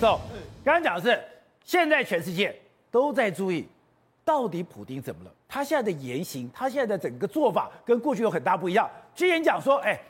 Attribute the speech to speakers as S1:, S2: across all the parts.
S1: 走，刚刚讲的是，现在全世界都在注意，到底普丁怎么了？他现在的言行，他现在的整个做法跟过去有很大不一样。之前讲说，哎，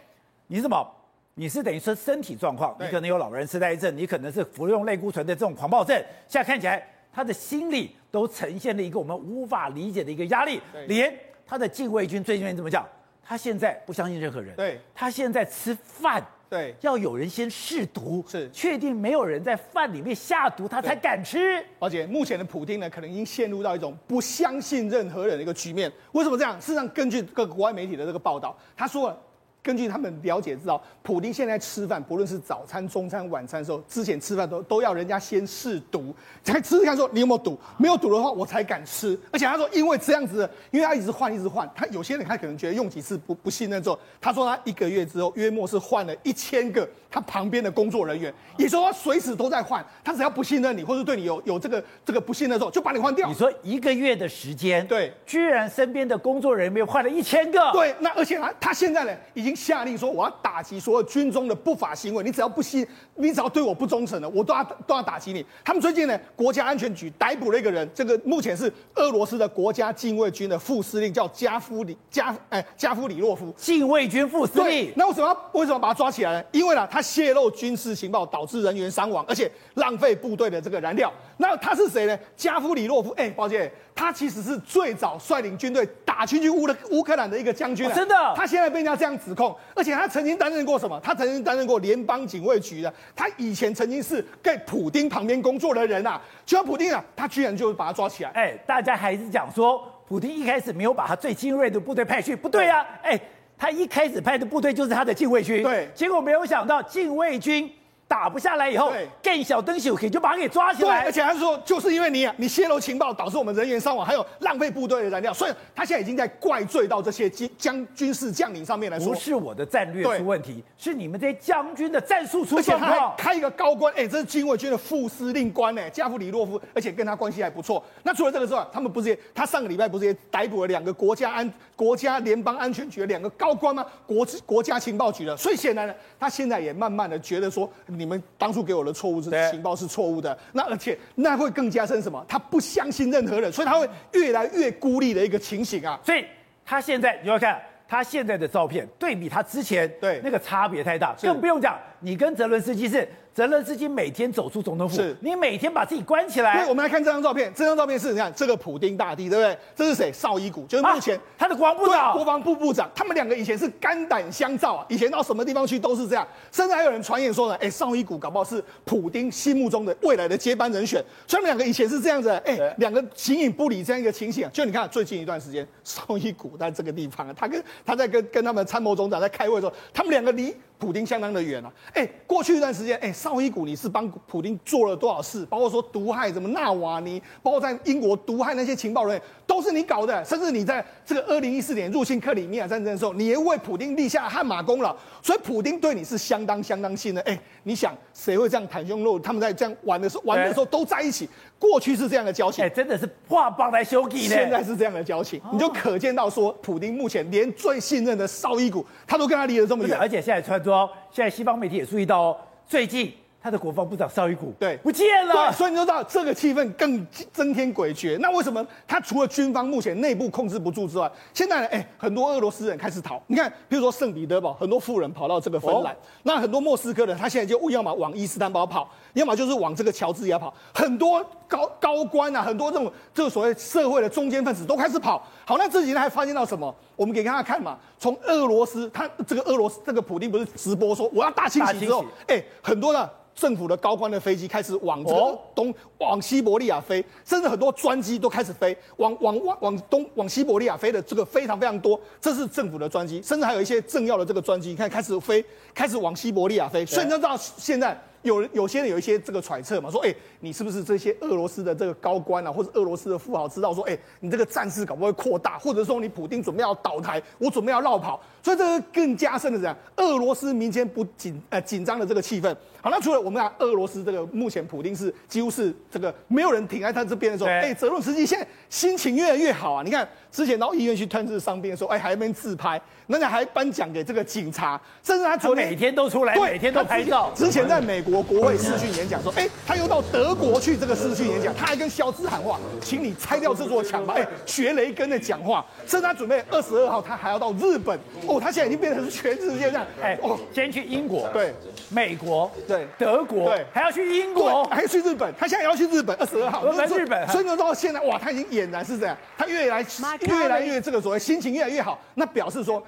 S1: 你怎么？你是等于说身体状况，你可能有老人痴呆症，你可能是服用类固醇的这种狂暴症。现在看起来，他的心理都呈现了一个我们无法理解的一个压力。连他的禁卫军最近怎么讲？他现在不相信任何人。
S2: 对，
S1: 他现在吃饭。
S2: 对，
S1: 要有人先试毒，
S2: 是
S1: 确定没有人在饭里面下毒，他才敢吃。
S2: 而且目前的普丁呢，可能已经陷入到一种不相信任何人的一个局面。为什么这样？事实上，根据各个国外媒体的这个报道，他说。根据他们了解知道，普丁现在吃饭，不论是早餐、中餐、晚餐的时候，之前吃饭都都要人家先试毒，才吃吃看说你有没有毒，没有毒的话我才敢吃。而且他说，因为这样子，因为他一直换，一直换，他有些人他可能觉得用几次不不信任之后，他说他一个月之后约莫是换了一千个他旁边的工作人员，也说他随时都在换，他只要不信任你或者对你有有这个这个不信任的时候，就把你换掉。
S1: 你说一个月的时间，
S2: 对，
S1: 居然身边的工作人员换了一千个，
S2: 对，那而且他他现在呢已经。下令说：“我要打击所有军中的不法行为，你只要不信，你只要对我不忠诚的，我都要都要打击你。”他们最近呢，国家安全局逮捕了一个人，这个目前是俄罗斯的国家禁卫军的副司令，叫加夫里加哎加夫里洛夫。
S1: 禁卫军副司令，
S2: 那为什么为什么把他抓起来呢？因为呢，他泄露军事情报，导致人员伤亡，而且浪费部队的这个燃料。那他是谁呢？加夫里洛夫，哎，抱歉，他其实是最早率领军队打进去乌的乌克兰的一个将军，
S1: 哦。真的，
S2: 他现在被人家这样指控，而且他曾经担任过什么？他曾经担任过联邦警卫局的。他以前曾经是在普丁旁边工作的人啊。就像普丁啊，他居然就把他抓起来。
S1: 哎，大家还是讲说，普丁一开始没有把他最精锐的部队派去，不对啊。哎，他一开始派的部队就是他的禁卫军，
S2: 对，
S1: 结果没有想到禁卫军。打不下来以后，更小灯小可就把他给抓起来。
S2: 对而且他说，就是因为你啊，你泄露情报导致我们人员伤亡，还有浪费部队的燃料，所以他现在已经在怪罪到这些军将军事将领上面来说。
S1: 不是我的战略出问题，是你们这些将军的战术出问题。而且
S2: 他还开一个高官，哎，这是禁卫军的副司令官哎，加夫里洛夫，而且跟他关系还不错。那除了这个之外，他们不是也他上个礼拜不是也逮捕了两个国家安国家联邦安全局的两个高官吗？国国家情报局的。所以显然呢，他现在也慢慢的觉得说，你们当初给我。有了错误是情报是错误的，那而且那会更加深什么？他不相信任何人，所以他会越来越孤立的一个情形啊。
S1: 所以他现在你要看他现在的照片，对比他之前对那个差别太大，更不用讲，你跟泽伦斯基是。泽伦斯基每天走出总统府，是你每天把自己关起来。
S2: 对，我们来看这张照片，这张照片是你看这个普丁大帝，对不对？这是谁？绍伊古，就是目前、啊、
S1: 他的国防部长，
S2: 国防部部长。他们两个以前是肝胆相照啊，以前到什么地方去都是这样。甚至还有人传言说呢，哎，绍伊古搞不好是普丁心目中的未来的接班人选。所以他们两个以前是这样子，哎，两个形影不离这样一个情形啊。就你看最近一段时间，绍伊古在这个地方啊，他跟他在跟跟他们参谋总长在开会的时候，他们两个离。普丁相当的远啊！哎，过去一段时间，哎，绍伊古你是帮普丁做了多少事？包括说毒害什么纳瓦尼，包括在英国毒害那些情报人员，都是你搞的。甚至你在这个二零一四年入侵克里米亚战争的时候，你也为普京立下汗马功劳。所以普丁对你是相当相当信任。哎，你想谁会这样袒胸露？他们在这样玩的时候，玩的时候都在一起。过去是这样的交情，
S1: 哎，真的是画帮来修给的。
S2: 现在是这样的交情，你就可见到说，普丁目前连最信任的绍伊古，他都跟他离得这么远，
S1: 而且现在传说，现在西方媒体也注意到哦，最近。他的国防部长绍伊古
S2: 对
S1: 不见了，
S2: 对，所以你就知道这个气氛更增添诡谲。那为什么他除了军方目前内部控制不住之外，现在呢？哎，很多俄罗斯人开始逃。你看，比如说圣彼得堡，很多富人跑到这个芬兰。哦、那很多莫斯科的，他现在就要么往伊斯坦堡跑，要么就是往这个乔治亚跑。很多高高官啊，很多这种这个所谓社会的中间分子都开始跑。好，那这几天还发现到什么？我们给大家看嘛，从俄罗斯，他这个俄罗斯这个普京不是直播说我要大清洗之后，哎，很多的。政府的高官的飞机开始往这个东、往西伯利亚飞，甚至很多专机都开始飞，往往往往东、往西伯利亚飞的这个非常非常多。这是政府的专机，甚至还有一些政要的这个专机，你看开始飞，开始往西伯利亚飞。所以你知道现在。有有些人有一些这个揣测嘛，说，哎，你是不是这些俄罗斯的这个高官啊，或者俄罗斯的富豪知道说，哎，你这个战事搞不会扩大，或者说你普丁准备要倒台，我准备要绕跑，所以这个更加深的这样，俄罗斯民间不紧呃紧张的这个气氛。好，那除了我们讲俄罗斯这个目前普丁是几乎是这个没有人挺在他这边的时候，哎，泽伦斯基现在心情越来越好啊！你看之前到医院去探视伤兵的时候，哎，还在那边自拍，人家还颁奖给这个警察，甚至他昨天
S1: 每天都出来，对，每天都拍照。
S2: 之前在美国国会视讯演讲说，哎，他又到德国去这个视讯演讲，他还跟肖兹喊话，请你拆掉这座墙吧，哎，学雷根的讲话。甚至他准备二十二号，他还要到日本哦，他现在已经变成是全世界这样，
S1: 哎，哦，先去英国，
S2: 对，
S1: 美国，
S2: 对，
S1: 德国，
S2: 对，
S1: 还要去英国，
S2: 还要去日本，他现在也要去日本，二十二号，
S1: 在日本，
S2: 所以呢，到现在哇，他已经俨然是这样，他越来越来越这个所谓心情越来越好，那表示说，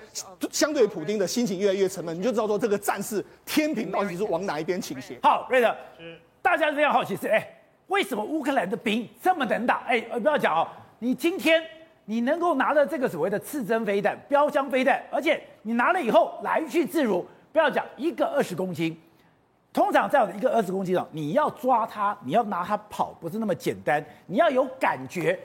S2: 相对于普丁的心情越来越沉闷，你就知道说这个战事天平到底是往哪一边倾斜。
S1: 好，瑞德，大家非常好奇是，哎，为什么乌克兰的兵这么能打？哎，不要讲哦，你今天。你能够拿着这个所谓的刺针飞弹、标枪飞弹，而且你拿了以后来去自如，不要讲一个二十公斤，通常这样的一个二十公斤的，你要抓他，你要拿他跑，不是那么简单，你要有感觉。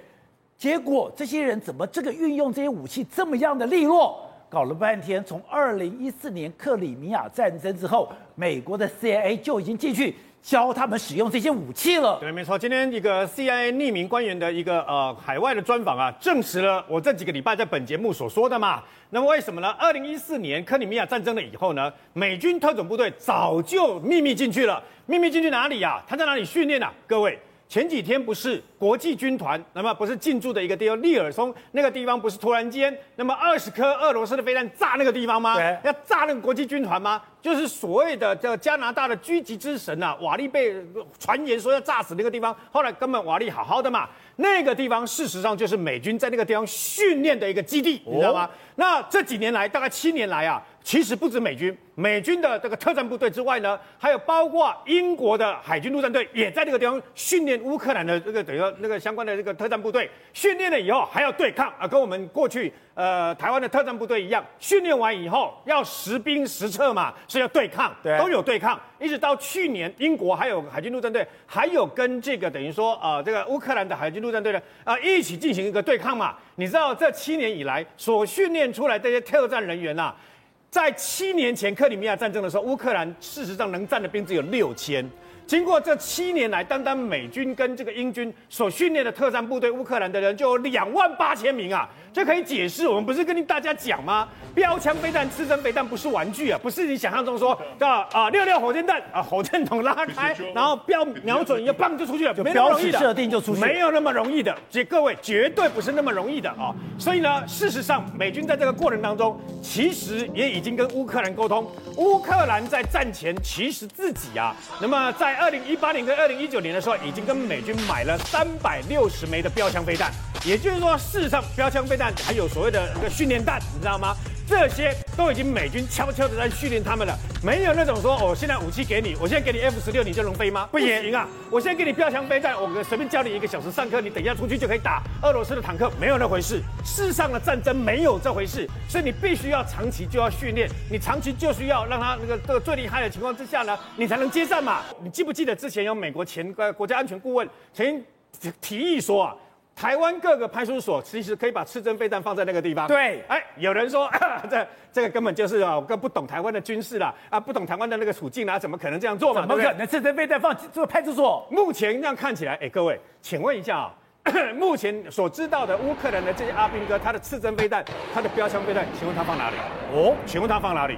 S1: 结果这些人怎么这个运用这些武器这么样的利落？搞了半天，从二零一四年克里米亚战争之后，美国的 CIA 就已经进去。教他们使用这些武器了。
S3: 对，没错。今天一个 CIA 匿名官员的一个呃海外的专访啊，证实了我这几个礼拜在本节目所说的嘛。那么为什么呢？二零一四年克里米亚战争了以后呢，美军特种部队早就秘密进去了。秘密进去哪里呀、啊？他在哪里训练啊？各位。前几天不是国际军团，那么不是进驻的一个地方，利尔松那个地方不是突然间那么二十颗俄罗斯的飞弹炸那个地方吗？
S1: 对，
S3: 要炸那个国际军团吗？就是所谓的这加拿大的狙击之神啊，瓦利被传言说要炸死那个地方，后来根本瓦利好好的嘛，那个地方事实上就是美军在那个地方训练的一个基地，你知道吗？哦、那这几年来，大概七年来啊。其实不止美军，美军的这个特战部队之外呢，还有包括英国的海军陆战队也在这个地方训练乌克兰的这个等于说那个相关的这个特战部队，训练了以后还要对抗啊，跟我们过去呃台湾的特战部队一样，训练完以后要实兵实测嘛，所以要对抗，对，都有对抗，一直到去年英国还有海军陆战队还有跟这个等于说呃这个乌克兰的海军陆战队呢啊、呃、一起进行一个对抗嘛，你知道这七年以来所训练出来这些特战人员呐、啊。在七年前克里米亚战争的时候，乌克兰事实上能战的兵只有六千。经过这七年来，单单美军跟这个英军所训练的特战部队，乌克兰的人就有两万八千名啊！这可以解释，我们不是跟大家讲吗？标枪飞弹、刺针飞弹不是玩具啊，不是你想象中说的啊，六六火箭弹啊，火箭筒拉开，然后标瞄准一棒就出去了，
S1: 就标记设定就出去，
S3: 没有那么容易的。这各位绝对不是那么容易的啊！所以呢，事实上，美军在这个过程当中，其实也已经跟乌克兰沟通，乌克兰在战前其实自己啊，那么在二零一八年跟二零一九年的时候，已经跟美军买了三百六十枚的标枪飞弹，也就是说，事实上标枪飞弹还有所谓的一个训练弹，你知道吗？这些都已经美军悄悄的在训练他们了，没有那种说哦，现在武器给你，我现在给你 F 十六，你就能飞吗？不行啊！我现在给你标枪飞弹，我随便教你一个小时上课，你等一下出去就可以打俄罗斯的坦克，没有那回事。世上的战争没有这回事，所以你必须要长期就要训练，你长期就需要让他那个这个最厉害的情况之下呢，你才能接战嘛。你记不记得之前有美国前国家安全顾问曾经提议说啊？台湾各个派出所其实可以把刺针飞弹放在那个地方。
S1: 对，
S3: 哎，有人说 这这个根本就是啊，更不懂台湾的军事啦啊，不懂台湾的那个处境啊，怎么可能这样做嘛？
S1: 怎么可能刺针飞弹放这个派出所？
S3: 目前这样看起来，哎，各位，请问一下啊，目前所知道的乌克兰的这些阿兵哥，他的刺针飞弹，他的标枪飞弹，请问他放哪里？哦，请问他放哪里？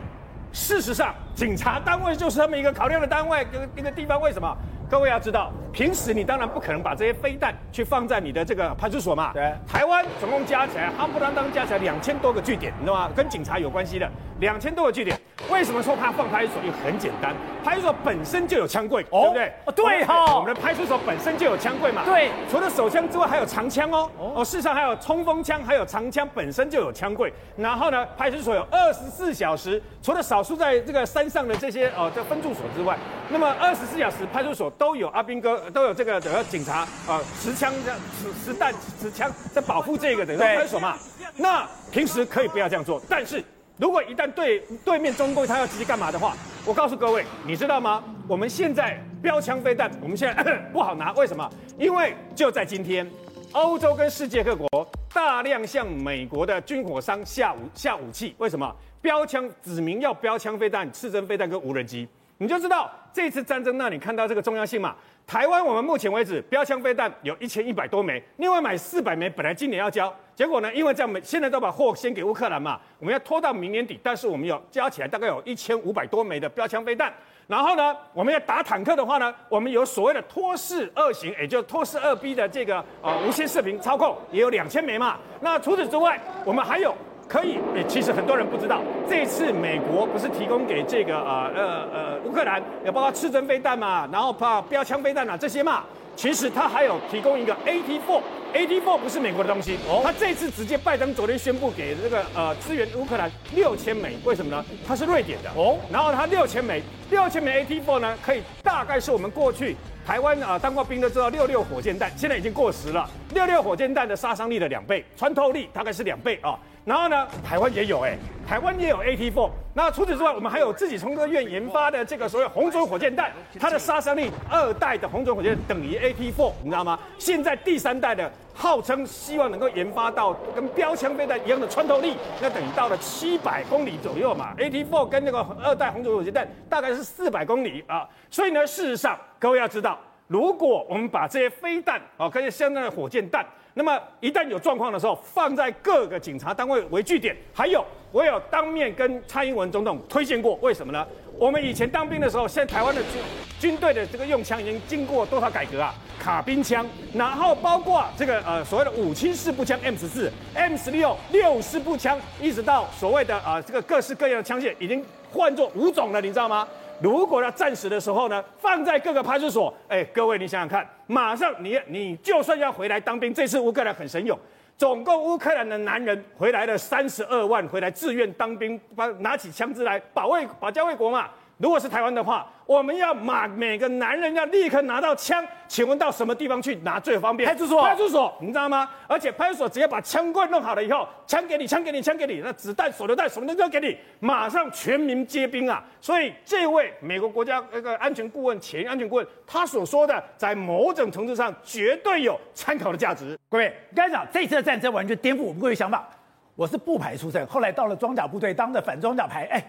S3: 事实上，警察单位就是他们一个考量的单位，一个一个地方，为什么？各位要知道，平时你当然不可能把这些飞弹去放在你的这个派出所嘛。
S1: 对。
S3: 台湾总共加起来，夯不啷当加起来两千多个据点，你知道吗？跟警察有关系的两千多个据点。为什么说怕放派出所？也很简单，派出所本身就有枪柜，哦、对不对？
S1: 哦，对哈。
S3: 我们的派出所本身就有枪柜嘛。
S1: 对。
S3: 除了手枪之外，还有长枪哦。哦。事实上还有冲锋枪，还有长枪，本身就有枪柜。然后呢，派出所有二十四小时，除了少数在这个山上的这些哦这分驻所之外，那么二十四小时派出所都有阿兵哥。都有这个等于警察啊，持枪这样持持弹持枪在保护这个等于派出所嘛。那平时可以不要这样做，但是如果一旦对对面中共他要直接干嘛的话，我告诉各位，你知道吗？我们现在标枪飞弹，我们现在 不好拿，为什么？因为就在今天，欧洲跟世界各国大量向美国的军火商下武下武器，为什么？标枪指明要标枪飞弹、刺针飞弹跟无人机。你就知道这次战争，那你看到这个重要性嘛？台湾我们目前为止标枪飞弹有一千一百多枚，另外买四百枚，本来今年要交，结果呢，因为这样，现在都把货先给乌克兰嘛，我们要拖到明年底，但是我们有加起来大概有一千五百多枚的标枪飞弹。然后呢，我们要打坦克的话呢，我们有所谓的托式二型，也就托式二 B 的这个呃无线射频操控，也有两千枚嘛。那除此之外，我们还有可以，其实很多人不知道，这次美国不是提供给这个呃呃呃乌克兰，也包括刺针飞弹嘛，然后怕标枪飞弹啊这些嘛。其实它还有提供一个 AT4，AT4 不是美国的东西，哦，他这次直接拜登昨天宣布给这个呃支援乌克兰六千枚，为什么呢？它是瑞典的哦，然后它六千枚，六千枚 AT4 呢，可以大概是我们过去台湾啊、呃、当过兵都知道六六火箭弹，现在已经过时了，六六火箭弹的杀伤力的两倍，穿透力大概是两倍啊。哦然后呢，台湾也有哎，台湾也有 AT4。那除此之外，我们还有自己中科院研发的这个所谓红准火箭弹，它的杀伤力二代的红准火箭等于 AT4，你知道吗？现在第三代的号称希望能够研发到跟标枪飞弹一样的穿透力，那等于到了七百公里左右嘛。AT4 跟那个二代红准火箭弹大概是四百公里啊。所以呢，事实上各位要知道，如果我们把这些飞弹啊，跟相当的火箭弹。那么一旦有状况的时候，放在各个警察单位为据点。还有，我有当面跟蔡英文总统推荐过，为什么呢？我们以前当兵的时候，现在台湾的军军队的这个用枪已经经过多少改革啊？卡宾枪，然后包括这个呃所谓的五七式步枪 M 十四、M 十六六式步枪，一直到所谓的啊、这个各式各样的枪械，已经换作五种了，你知道吗？如果要战死的时候呢，放在各个派出所，哎，各位你想想看，马上你你就算要回来当兵，这次乌克兰很神勇，总共乌克兰的男人回来了三十二万，回来自愿当兵，把拿起枪支来保卫保家卫国嘛。如果是台湾的话，我们要马每个男人要立刻拿到枪，请问到什么地方去拿最方便？派出所，派出所，你知道吗？而且派出所只要把枪柜弄好了以后，枪给你，枪给你，枪给你，那子弹、手榴弹什么的都给你，马上全民皆兵啊！所以这位美国国家那个安全顾问、前安全顾问，他所说的，在某种程度上绝对有参考的价值。
S1: 各位，刚才讲这次的战争完全颠覆我们各位想法。我是步排出身，后来到了装甲部队当的反装甲排，哎。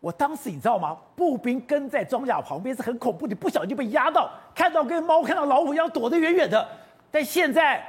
S1: 我当时你知道吗？步兵跟在装甲旁边是很恐怖，你不小心就被压到，看到跟猫看到老虎一样躲得远远的。但现在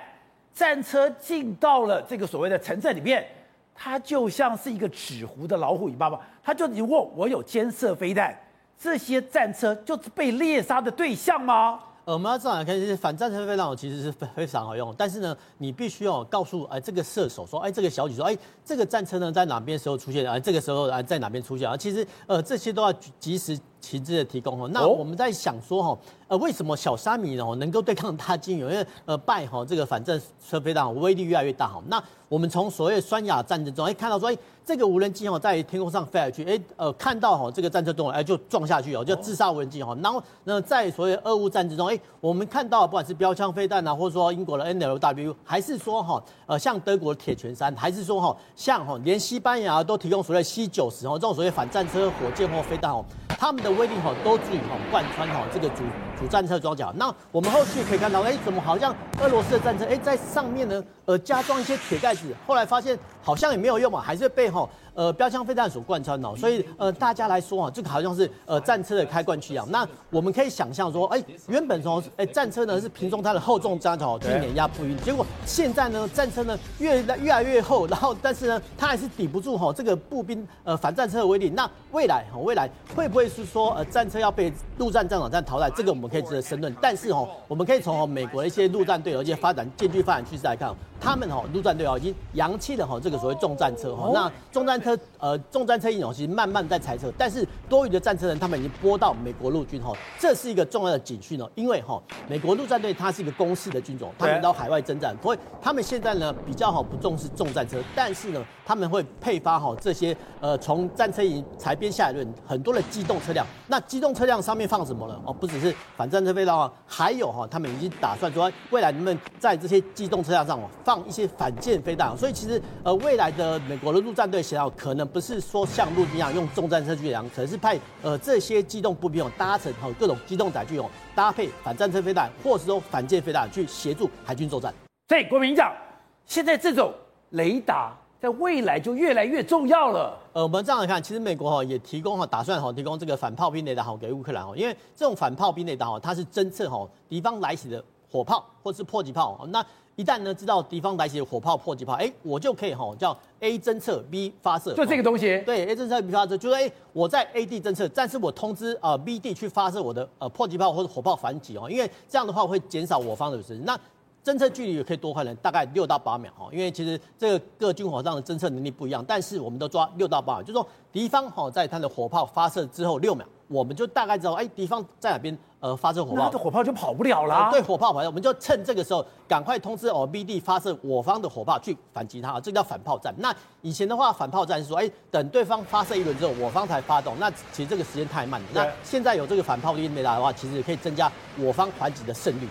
S1: 战车进到了这个所谓的城镇里面，它就像是一个纸糊的老虎，你知道吗？它就你问我有监射飞弹，这些战车就是被猎杀的对象
S4: 吗？我们要这样来看，反战车飞弹其实是非常好用，但是呢，你必须要告诉哎这个射手说，哎这个小姐说，哎这个战车呢在哪边时候出现，啊这个时候啊在哪边出现啊？其实呃这些都要及时。旗帜的提供哦，那我们在想说哈，呃，为什么小虾米呢能够对抗大鲸鱼？因为呃，拜哈这个反正车飞弹威力越来越大哈。那我们从所谓双亚战争中，哎，看到说，哎，这个无人机哦在天空上飞来去，哎，呃，看到哈这个战车动了，哎，就撞下去哦，就自杀无人机哈。然后那在所谓俄乌战争中，哎，我们看到不管是标枪飞弹啊，或者说英国的 NLW，还是说哈，呃，像德国的铁拳三，还是说哈，像哈连西班牙都提供所谓 C 九十哦这种所谓反战车火箭或飞弹哦。他们的威力哈都足以哈贯穿哈这个主主战车装甲。那我们后续可以看到，哎，怎么好像俄罗斯的战车哎在上面呢？呃，加装一些铁盖子，后来发现好像也没有用嘛，还是被吼呃标枪飞弹所贯穿哦。所以呃大家来说啊，这个好像是呃战车的开罐器啊。那我们可以想象说，哎，原本从哎战车呢是凭中它的厚重装甲去碾压步兵，结果现在呢战车呢越来越来越厚，然后但是呢它还是抵不住哈这个步兵呃反战车的威力。那未来哈未来会不会？是说，呃，战车要被陆战战场战淘汰，这个我们可以值得深论。但是哦，我们可以从美国的一些陆战队，而且发展渐具发展趋势来看。他们哈陆战队啊已经扬弃了哈这个所谓重战车哈，那重战车呃重战车一种其实慢慢在裁撤，但是多余的战车人他们已经拨到美国陆军哈，这是一个重要的警讯哦，因为哈美国陆战队它是一个公式的军种，他们到海外征战，所以他们现在呢比较好不重视重战车，但是呢他们会配发哈这些呃从战车营裁编下来的很多的机动车辆，那机动车辆上面放什么呢？哦不只是反战车飞刀啊，还有哈他们已经打算说未来能不能在这些机动车辆上放。放一些反舰飞弹，所以其实呃未来的美国的陆战队想要可能不是说像陆军一样用重战车去量，可能是派呃这些机动步兵哦搭乘和各种机动载具哦搭配反战车飞弹，或是说反舰飞弹去协助海军作战。
S1: 所以国民讲，现在这种雷达在未来就越来越重要了。
S4: 呃，我们这样来看，其实美国哈也提供哈，打算哈提供这个反炮兵雷达哈给乌克兰哈，因为这种反炮兵雷达哈，它是侦测哈敌方来袭的火炮或是迫击炮。那一旦呢知道敌方来袭的火炮、迫击炮，哎，我就可以吼叫 A 侦测 B 发射，
S1: 就这个东西。
S4: 对，A 侦测 B 发射，就是哎我在 A 地侦测，但是我通知呃 B 地去发射我的呃迫击炮或者火炮反击哦，因为这样的话会减少我方的损失。那侦测距离也可以多快呢？大概六到八秒哈，因为其实这个各军火上的侦测能力不一样，但是我们都抓六到八秒，就是说敌方哈在它的火炮发射之后六秒，我们就大概知道哎敌方在哪边呃发射火炮，
S1: 那火炮就跑不了了、啊。
S4: 对，火炮跑，我们就趁这个时候赶快通知哦 B D 发射我方的火炮去反击他，这个叫反炮战。那以前的话反炮战是说哎等对方发射一轮之后我方才发动，那其实这个时间太慢了。那现在有这个反炮兵雷达的话，其实也可以增加我方反击的胜率。